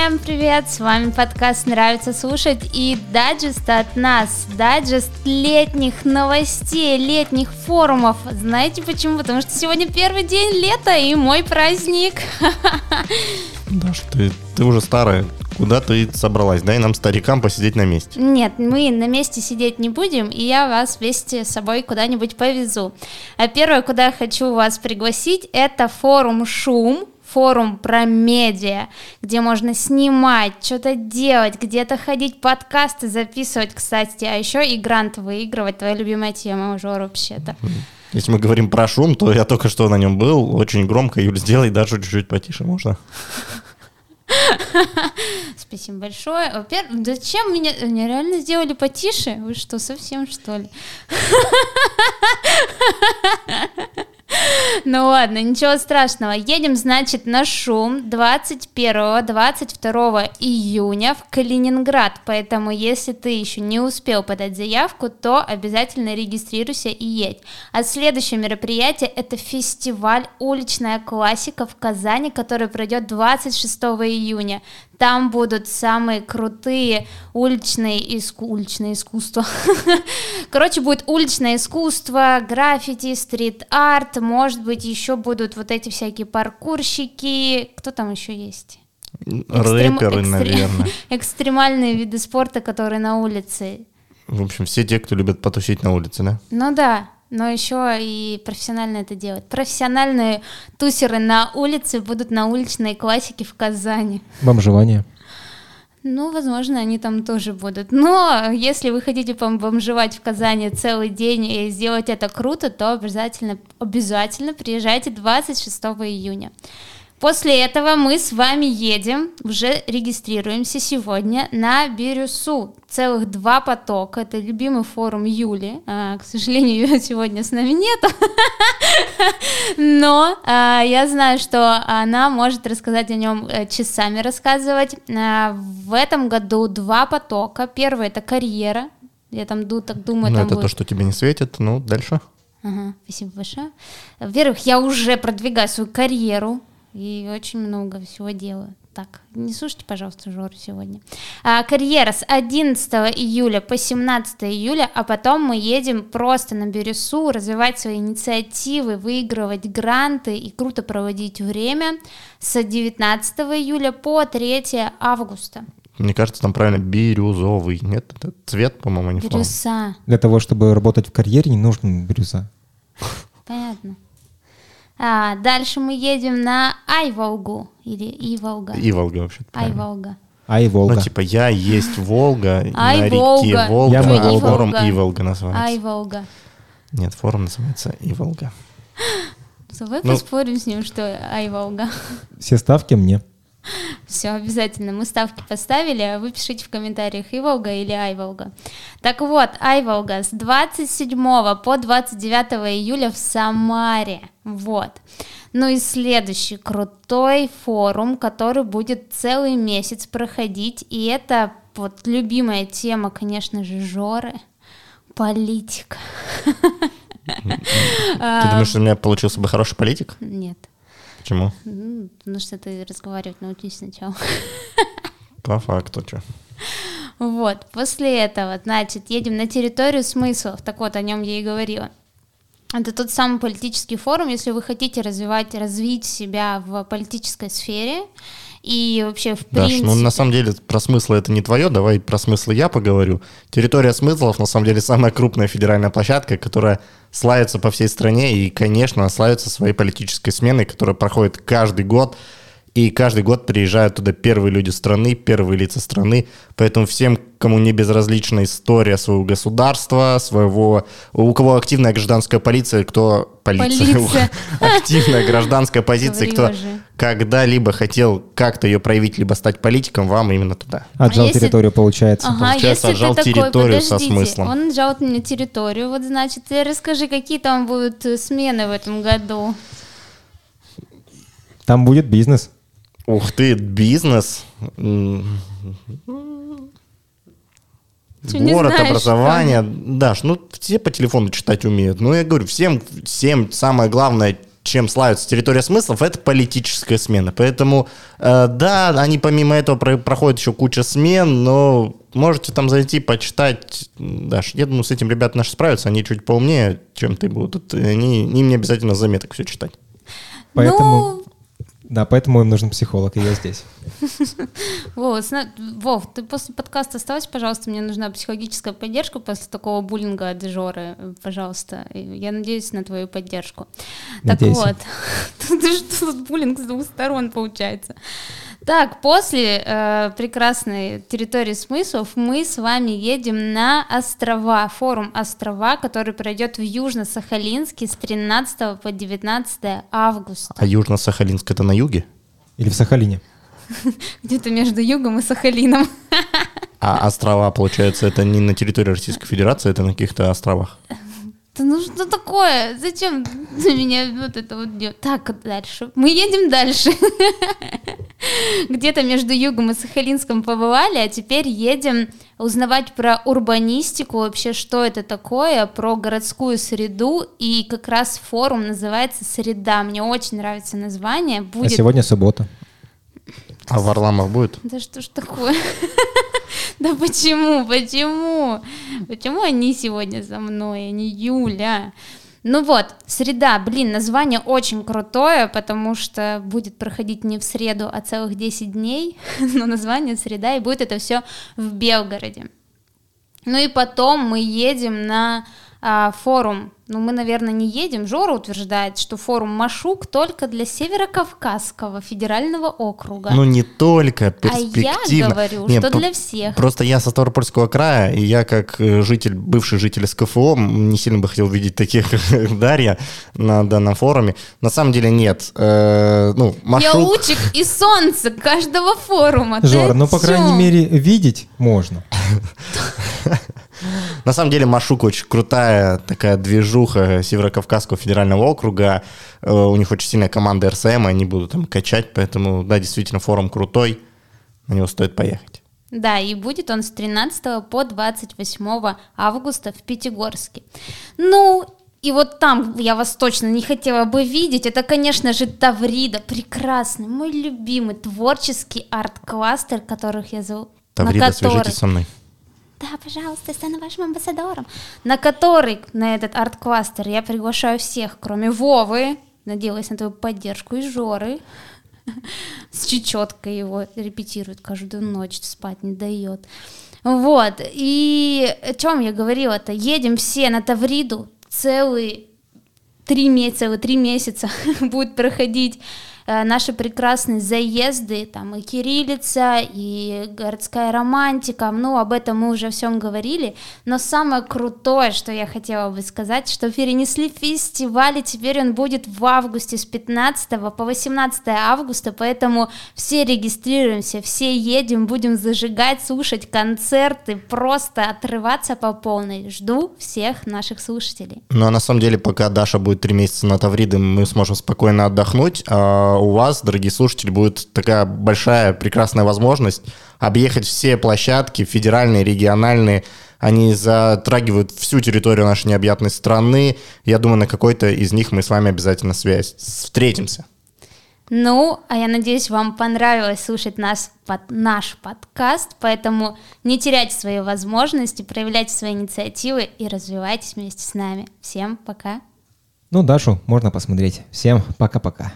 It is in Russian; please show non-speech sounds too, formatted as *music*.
Всем привет! С вами подкаст «Нравится слушать» и дайджест от нас, дайджест летних новостей, летних форумов. Знаете почему? Потому что сегодня первый день лета и мой праздник. *laughs* Даш, ты, ты уже старая. Куда ты собралась? Дай нам, старикам, посидеть на месте. Нет, мы на месте сидеть не будем, и я вас вместе с собой куда-нибудь повезу. А первое, куда я хочу вас пригласить, это форум «Шум», форум про медиа, где можно снимать, что-то делать, где-то ходить, подкасты записывать, кстати, а еще и грант выигрывать, твоя любимая тема уже вообще-то. Если мы говорим про шум, то я только что на нем был, очень громко. Юль, сделай даже чуть-чуть потише, можно? *laughs* Спасибо большое. Во-первых, зачем меня, меня реально сделали потише? Вы что, совсем что ли? *laughs* Ну ладно, ничего страшного. Едем, значит, на шум 21-22 июня в Калининград. Поэтому, если ты еще не успел подать заявку, то обязательно регистрируйся и едь. А следующее мероприятие это фестиваль «Уличная классика» в Казани, который пройдет 26 июня. Там будут самые крутые уличные, иску... уличные искусства. *laughs* Короче, будет уличное искусство, граффити, стрит-арт, может быть, еще будут вот эти всякие паркурщики. Кто там еще есть? Экстрем... Рэперы, экстрем... наверное. *laughs* Экстремальные виды спорта, которые на улице. В общем, все те, кто любит потусить на улице, да? Ну да но еще и профессионально это делать. Профессиональные тусеры на улице будут на уличной классике в Казани. Бомжевание. Ну, возможно, они там тоже будут. Но если вы хотите бомжевать в Казани целый день и сделать это круто, то обязательно, обязательно приезжайте 26 июня. После этого мы с вами едем, уже регистрируемся сегодня на Бирюсу. Целых два потока. Это любимый форум Юли. А, к сожалению, *laughs* ее сегодня с нами нет. Но а, я знаю, что она может рассказать о нем э, часами рассказывать. А, в этом году два потока. Первый это карьера. Я там так думаю. Ну, там это будет... то, что тебе не светит. Ну, дальше. Ага, спасибо большое. Во-первых, я уже продвигаю свою карьеру и очень много всего делаю. Так, не слушайте, пожалуйста, Жору сегодня. А, карьера с 11 июля по 17 июля, а потом мы едем просто на Бирюсу, развивать свои инициативы, выигрывать гранты и круто проводить время с 19 июля по 3 августа. Мне кажется, там правильно бирюзовый. Нет, это цвет, по-моему, не Бирюса. Для того, чтобы работать в карьере, не нужен бирюза. Понятно. А, дальше мы едем на Айволгу или Иволга. Иволга вообще. Айволга. Ай, Волга. Ну, типа, я есть Волга Ай, на реке Волга. Волга, Я а Волга. форум Иволга называется. Айволга. Нет, форум называется Иволга. *gasps* Давай Ну. поспорим с ним, что Айволга. Все ставки мне. Все, обязательно. Мы ставки поставили, а вы пишите в комментариях Иволга или Айволга. Так вот, Айволга с 27 по 29 июля в Самаре. Вот. Ну и следующий крутой форум, который будет целый месяц проходить. И это вот любимая тема, конечно же, Жоры. Политика. Ты думаешь, у меня получился бы хороший политик? Нет. Почему? Ну, потому что ты разговаривать научись сначала. *laughs* По факту, что. Вот, после этого, значит, едем на территорию смыслов. Так вот, о нем я и говорила. Это тот самый политический форум, если вы хотите развивать, развить себя в политической сфере и вообще в Даш, принципе... ну на самом деле про смыслы это не твое, давай про смыслы я поговорю. Территория смыслов на самом деле самая крупная федеральная площадка, которая славится по всей стране и, конечно, славится своей политической сменой, которая проходит каждый год. И каждый год приезжают туда первые люди страны, первые лица страны. Поэтому всем, кому не безразлична история своего государства, своего... У кого активная гражданская полиция, кто... Полиция. Полиция. *laughs* Активная гражданская позиция, кто когда-либо хотел как-то ее проявить, либо стать политиком, вам именно туда. Отжал А если- территорию, получается. Ага, Получается, если отжал ты такой, территорию со смыслом. Он отжал мне территорию, вот значит, ты расскажи, какие там будут э, смены в этом году. Там будет бизнес. Ух ты, бизнес. Не Город, знаешь, образование. Даш, ну все по телефону читать умеют. Ну я говорю, всем, всем самое главное чем славится территория смыслов, это политическая смена. Поэтому, э, да, они помимо этого про- проходят еще куча смен, но можете там зайти, почитать. Даш, я думаю, с этим ребята наши справятся, они чуть поумнее, чем ты будут. Они, им не обязательно заметок все читать. Поэтому, Ну, да, поэтому им нужен психолог, и я здесь. *laughs* Вов, ты после подкаста оставайся, пожалуйста, мне нужна психологическая поддержка после такого буллинга от Жоры, э, пожалуйста. Я надеюсь на твою поддержку. Так вот, *laughs* тут буллинг с двух сторон получается. Так, после э, прекрасной территории смыслов мы с вами едем на острова, форум острова, который пройдет в Южно-Сахалинске с 13 по 19 августа. А Южно-Сахалинск это на юге? Или в Сахалине. *laughs* Где-то между Югом и Сахалином. А острова, получается, это не на территории Российской Федерации, это на каких-то островах. Да ну что такое? Зачем ты меня вот это вот делаешь? Так, дальше. Мы едем дальше. *laughs* Где-то между Югом и Сахалинском побывали, а теперь едем узнавать про урбанистику, вообще что это такое, про городскую среду, и как раз форум называется «Среда». Мне очень нравится название. А Будет... сегодня суббота. А Варламов будет? Да что ж такое? *laughs* *laughs* Да почему, почему? Почему они сегодня за мной, а не Юля? Ну вот, среда, блин, название очень крутое, потому что будет проходить не в среду, а целых 10 дней, *laughs* но название среда, и будет это все в Белгороде. Ну и потом мы едем на а, форум. Ну, мы, наверное, не едем. Жора утверждает, что форум Машук только для Северокавказского федерального округа. Ну, не только А перспективно. я говорю, Не, что для всех. Просто я со Ставропольского края, и я как э, житель, бывший житель СКФО, не сильно бы хотел видеть таких, как *laughs* Дарья, на данном форуме. На самом деле нет. Э, ну, Я Машук... лучик и солнце каждого форума. Жора, ну, по крайней мере, видеть можно. *laughs* На самом деле Машук очень крутая такая движуха Северокавказского федерального округа. Э, У них очень сильная команда РСМ, они будут там качать, поэтому, да, действительно, форум крутой, на него стоит поехать. Да, и будет он с 13 по 28 августа в Пятигорске. Ну, и вот там я вас точно не хотела бы видеть. Это, конечно же, Таврида, прекрасный, мой любимый творческий арт-кластер, которых я зову. на Таврида, который- свяжитесь со мной. Да, пожалуйста, я стану вашим амбассадором. На который, на этот арт-кластер, я приглашаю всех, кроме Вовы, надеялась на твою поддержку, и Жоры. *laughs* С чечеткой его репетирует каждую ночь, спать не дает. Вот, и о чем я говорила-то? Едем все на Тавриду, целый три месяца, целых три месяца *laughs* будет проходить наши прекрасные заезды, там и кириллица, и городская романтика, ну, об этом мы уже всем говорили, но самое крутое, что я хотела бы сказать, что перенесли фестиваль, и теперь он будет в августе с 15 по 18 августа, поэтому все регистрируемся, все едем, будем зажигать, слушать концерты, просто отрываться по полной. Жду всех наших слушателей. Ну, а на самом деле, пока Даша будет три месяца на Тавриде, мы сможем спокойно отдохнуть, а у вас, дорогие слушатели, будет такая большая, прекрасная возможность объехать все площадки, федеральные, региональные, они затрагивают всю территорию нашей необъятной страны. Я думаю, на какой-то из них мы с вами обязательно связь встретимся. Ну, а я надеюсь, вам понравилось слушать нас, под, наш подкаст, поэтому не теряйте свои возможности, проявляйте свои инициативы и развивайтесь вместе с нами. Всем пока! Ну, Дашу можно посмотреть. Всем пока-пока.